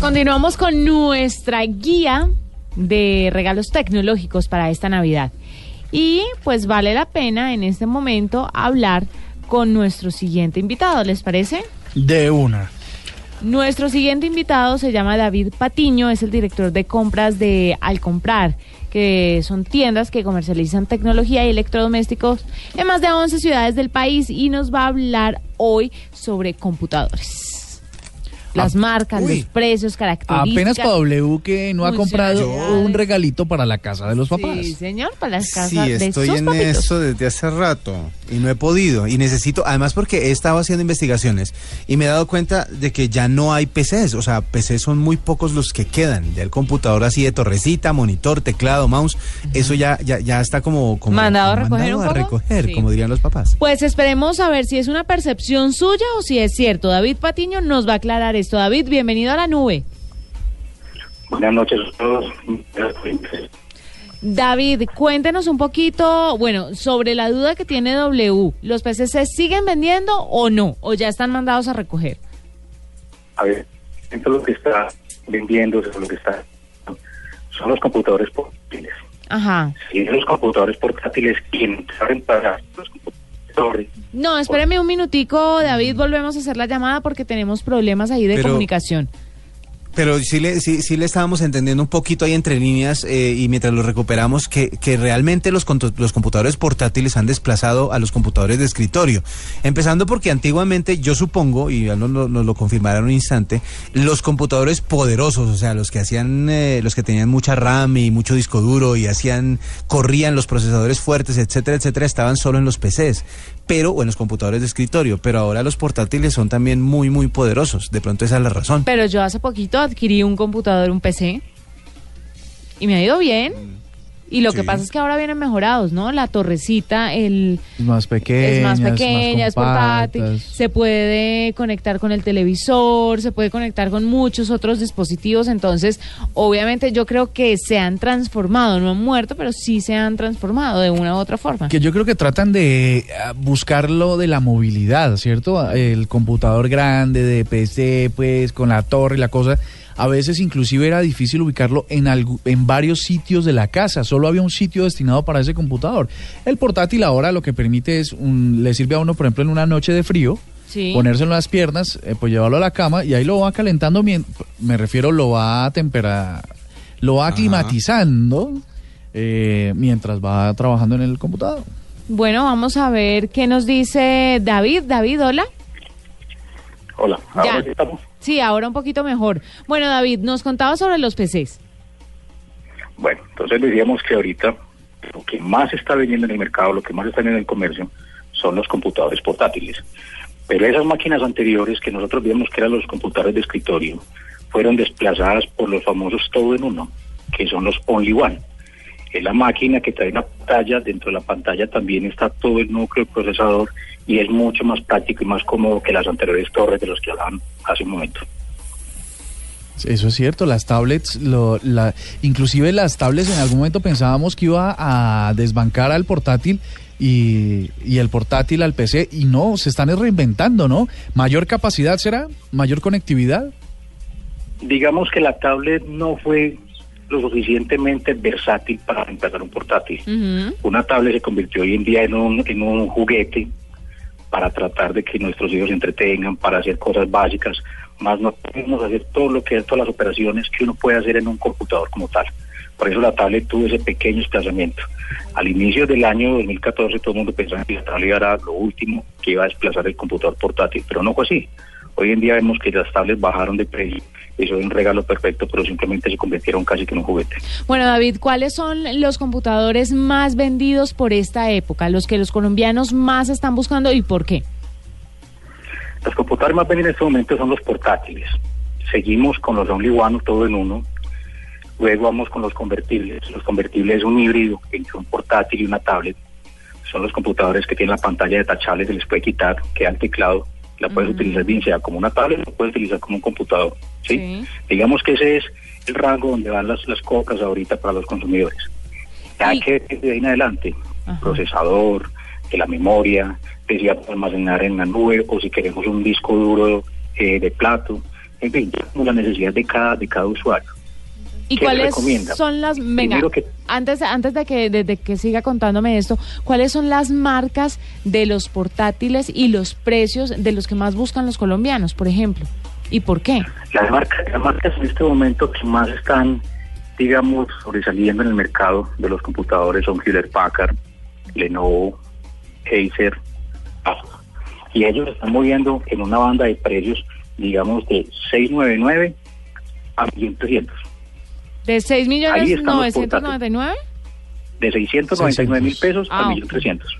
Continuamos con nuestra guía de regalos tecnológicos para esta Navidad. Y pues vale la pena en este momento hablar con nuestro siguiente invitado, ¿les parece? De una. Nuestro siguiente invitado se llama David Patiño, es el director de compras de Al Comprar, que son tiendas que comercializan tecnología y electrodomésticos en más de 11 ciudades del país y nos va a hablar hoy sobre computadores. Las Ah, marcas, uy. los precios, características. Apenas para W que no ha comprado un regalito para la casa de los papás. Sí, señor, para las casas Sí, de estoy sus en papitos. eso desde hace rato y no he podido. Y necesito, además porque he estado haciendo investigaciones y me he dado cuenta de que ya no hay PCs. O sea, PCs son muy pocos los que quedan. Ya el computador así de torrecita, monitor, teclado, mouse, eso ya, ya, ya está como, como ¿Mandado a recoger un a poco? recoger, Sí. como dirían los papás. Pues esperemos a ver si es una percepción suya o si es cierto. David Patiño nos va a aclarar esto. David, bienvenido a la nube. Buenas noches a todos. David, cuéntenos un poquito, bueno, sobre la duda que tiene W. ¿Los PCs se siguen vendiendo o no? ¿O ya están mandados a recoger? A ver, de lo que está vendiendo, lo que está son los computadores portátiles. Ajá. Y los computadores portátiles quienes saben pagar los computadores. No, espéreme un minutico, David, volvemos a hacer la llamada porque tenemos problemas ahí de Pero- comunicación. Pero sí le, sí, sí le estábamos entendiendo un poquito ahí entre líneas eh, y mientras lo recuperamos que, que realmente los, los computadores portátiles han desplazado a los computadores de escritorio. Empezando porque antiguamente, yo supongo, y ya nos, nos- lo confirmarán en un instante, los computadores poderosos, o sea, los que hacían, eh, los que tenían mucha RAM y mucho disco duro y hacían, corrían los procesadores fuertes, etcétera, etcétera, estaban solo en los PCs, pero, o en los computadores de escritorio, pero ahora los portátiles son también muy, muy poderosos. De pronto esa es la razón. Pero yo hace poquito adquirí un computador, un PC, y me ha ido bien. Y lo que pasa es que ahora vienen mejorados, ¿no? La torrecita, el Es más pequeña. es más pequeña, es portátil, compactas. se puede conectar con el televisor, se puede conectar con muchos otros dispositivos, entonces obviamente yo creo que se han transformado, no han muerto, pero sí se han transformado de una u otra forma. Que yo creo que tratan de ah, buscar lo de la movilidad, ¿cierto? El computador grande de PC, pues, con la torre y la cosa. A veces inclusive era difícil ubicarlo en, en varios sitios de la casa. Solo había un sitio destinado para ese computador. El portátil ahora lo que permite es, un- le sirve a uno, por ejemplo, en una noche de frío, Sí. ponerse en las piernas, eh, pues llevarlo a la cama y ahí lo va calentando, me refiero, lo va a temperar, lo va aclimatizando eh, mientras va trabajando en el computador. Bueno, vamos a ver qué nos dice David. David, hola. Hola, Ya. ahora estamos. Sí, ahora un poquito mejor. Bueno, David, nos contaba sobre los PCs. Bueno, entonces decíamos que ahorita lo que más está vendiendo en el mercado, lo que más está vendiendo en el comercio, son los computadores portátiles. Pero esas máquinas anteriores que nosotros vimos que eran los computadores de escritorio, fueron desplazadas por los famosos todo en uno, que son los Only One. Es la máquina que trae una pantalla, dentro de la pantalla también está todo el núcleo del procesador y es mucho más práctico y más cómodo que las anteriores torres de los que hablaban hace un momento. Eso es cierto, las tablets, lo, la, inclusive las tablets en algún momento pensábamos que iba a desbancar al portátil y, y el portátil al PC y no, se están reinventando, ¿no? Mayor capacidad será, mayor conectividad. digamos que la tablet no fue lo suficientemente versátil para reemplazar un portátil. Una tablet se convirtió hoy en día en un, en un juguete para tratar de que nuestros hijos se entretengan, para hacer cosas básicas, más no podemos hacer todo lo que es todas las operaciones que uno puede hacer en un computador como tal. Por eso la tablet tuvo ese pequeño desplazamiento. Al inicio del año 2014 todo el mundo pensaba que la tablet era lo último que iba a desplazar el computador portátil, pero no fue así. Hoy en día vemos que las tablets bajaron de precio, es un regalo perfecto, pero simplemente se convirtieron casi que en un juguete. Bueno, David, ¿cuáles son los computadores más vendidos por esta época? Los que los colombianos más están buscando y por qué. Los computadores más vendidos en este momento son los portátiles. Seguimos con los Only One, todo en uno. Luego vamos con los convertibles. Los convertibles es un híbrido entre un portátil y una tablet. Son los computadores que tienen la pantalla detachable, se les puede quitar, queda el teclado. La puedes utilizar bien sea como una tablet o puedes utilizar como un computador. ¿sí? Sí. Digamos que ese es el rango donde van las, las cocas ahorita para los consumidores. Ya Y- que de ahí en adelante, Ajá. procesador, de la memoria, de si almacenar en la nube o si queremos un disco duro eh, de plato, En fin, la necesidad de cada, de cada usuario. ¿Y ¿Qué cuáles son las venga, que- antes antes de que de, de que siga contándome esto, cuáles son las marcas de los portátiles y los precios de los que más buscan los colombianos, por ejemplo? ¿Y por qué? Las marcas, las marcas en este momento que más están, digamos, sobresaliendo en el mercado de los computadores son Hewlett Packard, Lenovo, Acer, Asus. y ellos están moviendo en una banda de precios, digamos, de 699 a 1300. De 6 Ahí millones están los 999? De 699 mil 600. pesos Ah, a ok. 1300.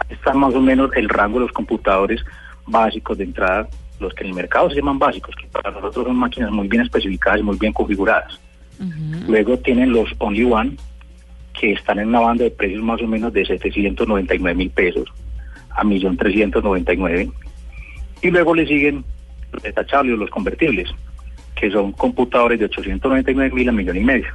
Ahí está más o menos el rango de los computadores básicos de entrada, los que en el mercado se llaman básicos, que para nosotros son máquinas muy bien especificadas y muy bien configuradas. Luego tienen los Only One, que están en una banda de precios más o menos de 799 mil pesos a 1.399.000. Y luego le siguen los detachables o los convertibles, que son computadores de 899 mil a millón y medio,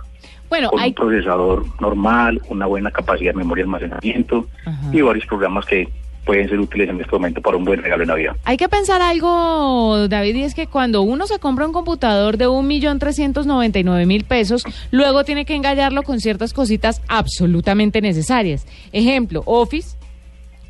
Bueno, con hay un procesador normal, una buena capacidad de memoria de almacenamiento Ajá. y varios programas que pueden ser útiles en este momento para un buen regalo de Navidad. Hay que pensar algo, David, y es que cuando uno se compra un computador de un millón trescientos noventa y nueve mil pesos, luego tiene que engallarlo con ciertas cositas absolutamente necesarias. Ejemplo, Office,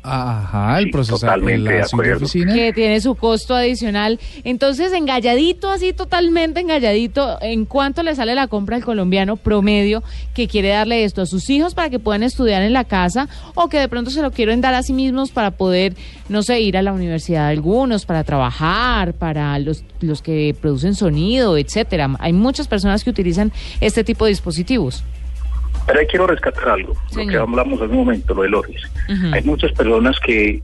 Ajá, el Sí, procesador, de la oficina. que tiene su costo adicional. Entonces, engalladito, así totalmente engalladito, ¿en cuánto le sale la compra al colombiano promedio que quiere darle esto a sus hijos para que puedan estudiar en la casa o que de pronto se lo quieren dar a sí mismos para poder, no sé, ir a la universidad algunos, para trabajar, para los, los que producen sonido, etcétera? Hay muchas personas que utilizan este tipo de dispositivos. Pero ahí quiero rescatar algo, lo que hablamos en un momento, lo del Office. Hay muchas personas que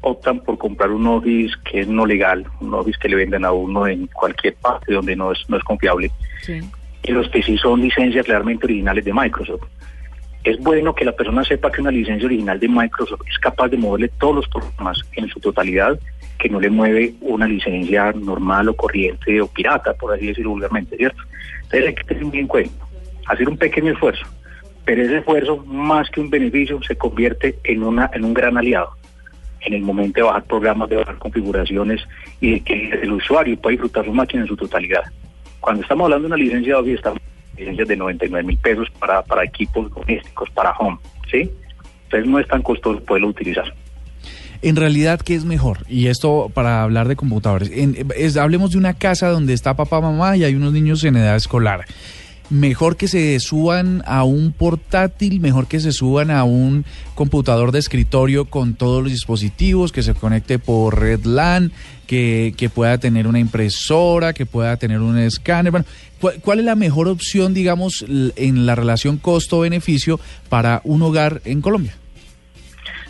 optan por comprar un Office que es no legal, un Office que le venden a uno en cualquier parte donde no es, no es confiable, Sí. y los que sí son licencias realmente originales de Microsoft. Es bueno que la persona sepa que una licencia original de Microsoft es capaz de moverle todos los programas en su totalidad, que no le mueve una licencia normal o corriente o pirata, por así decirlo vulgarmente, ¿cierto? Entonces hay que tener muy en cuenta, hacer un pequeño esfuerzo, pero ese esfuerzo, más que un beneficio, se convierte en, una, en un gran aliado en el momento de bajar programas, de bajar configuraciones y de que el usuario pueda disfrutar su máquina en su totalidad. Cuando estamos hablando de una licencia de estamos en licencias de 99 mil pesos para, para equipos domésticos, para home, ¿sí? Entonces no es tan costoso poderlo utilizar. En realidad, ¿qué es mejor? Y esto para hablar de computadores. En- hablemos de una casa donde está papá, mamá y hay unos niños en edad escolar. Mejor que se suban a un portátil, mejor que se suban a un computador de escritorio con todos los dispositivos, que se conecte por red LAN, que, que pueda tener una impresora, que pueda tener un escáner. Bueno, ¿cuál, cuál es la mejor opción, digamos, en la relación costo-beneficio para un hogar en Colombia?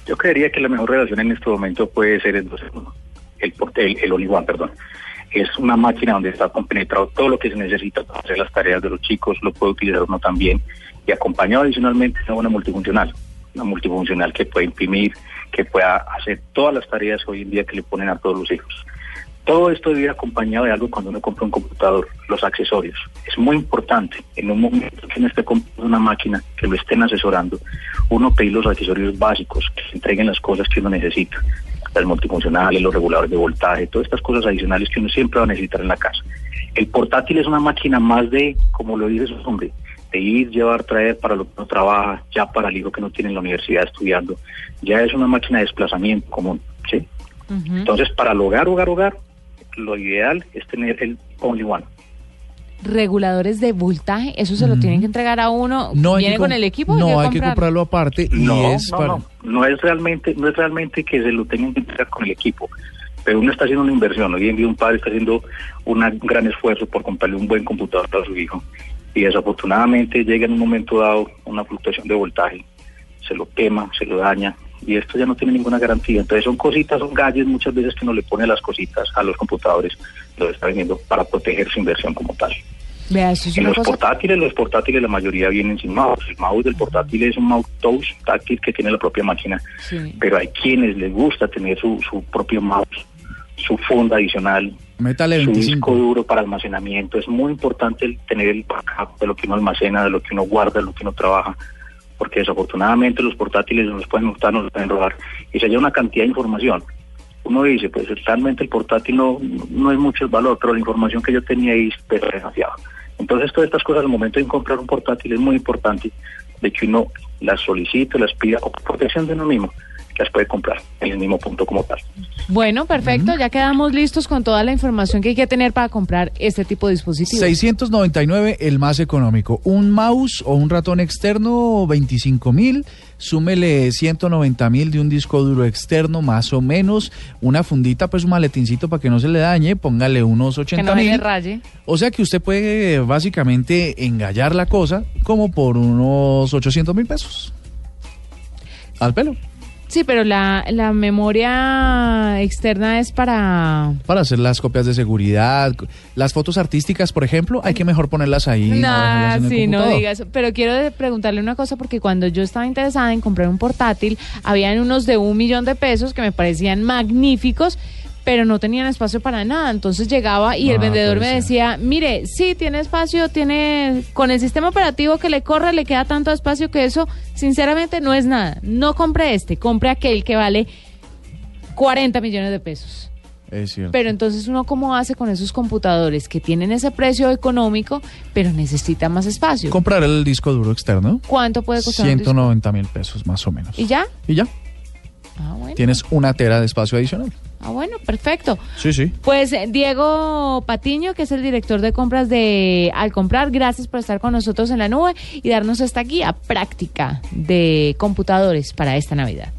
Yo creería que la mejor relación en este momento puede ser el 2 en 1, el, el, el One, perdón. Es una máquina donde está compenetrado todo lo que se necesita para hacer las tareas de los chicos, lo puede utilizar uno también, y acompañado adicionalmente de una multifuncional, una multifuncional que puede imprimir, que pueda hacer todas las tareas hoy en día que le ponen a todos los hijos. Todo esto debe ir acompañado de algo cuando uno compra un computador, los accesorios. Es muy importante en un momento que uno esté comprando una máquina, que lo estén asesorando, uno pedir los accesorios básicos, que se entreguen las cosas que uno necesita, las multifuncionales, los reguladores de voltaje, todas estas cosas adicionales que uno siempre va a necesitar en la casa. El portátil es una máquina más de, como lo dice su nombre, de ir, llevar, traer para lo que uno trabaja, ya para el hijo que no tiene en la universidad estudiando, ya es una máquina de desplazamiento común, ¿sí? Entonces, para el hogar, hogar, hogar, lo ideal es tener el Only One. Reguladores de voltaje, eso se lo tienen que entregar a uno. No ¿Viene con el equipo? No, hay que comprarlo? comprarlo aparte y No, es no, para... no, no es realmente, no es realmente que se lo tengan que entregar con el equipo, pero uno está haciendo una inversión. Hoy en día un padre está haciendo una- un gran esfuerzo por comprarle un buen computador para su hijo y desafortunadamente llega en un momento dado una fluctuación de voltaje, se lo quema, se lo daña y esto ya no tiene ninguna garantía. Entonces son cositas, son galles muchas veces que uno le pone las cositas a los computadores, los está vendiendo para proteger su inversión como tal. Vea, eso es En los cosa. portátiles, los portátiles la mayoría vienen sin mouse. El mouse del portátil es un mouse touch táctil que tiene la propia máquina, Sí. pero hay quienes les gusta tener su, su propio mouse, su funda adicional, Métale su disco 25. duro para almacenamiento. Es muy importante el tener el backup de lo que uno almacena, de lo que uno guarda, de lo que uno trabaja, porque desafortunadamente los portátiles nos pueden gustar, nos pueden robar. Y se halla una cantidad de información uno dice, pues realmente el portátil no, no es mucho el valor, pero la información que yo tenía ahí pesa demasiado. Entonces, todas estas cosas al momento de comprar un portátil es muy importante de que uno las solicite, las pida, o por protección de uno mismo, las puede comprar en el mismo punto como tal. Bueno, perfecto, ya quedamos listos con toda la información que hay que tener para comprar este tipo de dispositivos. 699 el más económico. Un mouse o un ratón externo, 25 mil. Súmele 190 mil de un disco duro externo, más o menos. Una fundita, pues un maletincito para que no se le dañe. Póngale unos 80 que no se le mil. raye. O sea que usted puede básicamente engallar la cosa como por unos 800 mil pesos. Al pelo. Sí, pero la, la memoria externa es para... Para hacer las copias de seguridad. Las fotos artísticas, por ejemplo, hay que mejor ponerlas ahí. no Nah, sí, no digas. Pero quiero preguntarle una cosa porque cuando yo estaba interesada en comprar un portátil, habían unos de un millón de pesos que me parecían magníficos, pero no tenían espacio para nada. Entonces llegaba y el Ah, vendedor me decía, mire, sí, tiene espacio, tiene... Con el sistema operativo que le corre, le queda tanto espacio que eso, sinceramente, no es nada. No compre este, compre aquel que vale 40 millones de pesos. Es cierto. Pero entonces uno cómo hace con esos computadores que tienen ese precio económico, pero necesita más espacio. Comprar el disco duro externo. ¿Cuánto puede costar? un disco? 190 mil pesos más o menos. ¿Y ya? Y ya, Ah, bueno. tienes una tera de espacio adicional. Ah, bueno, perfecto. Sí, sí. Pues eh, Diego Patiño, que es el director de compras de Al Comprar, gracias por estar con nosotros en la nube y darnos esta guía práctica de computadores para esta Navidad.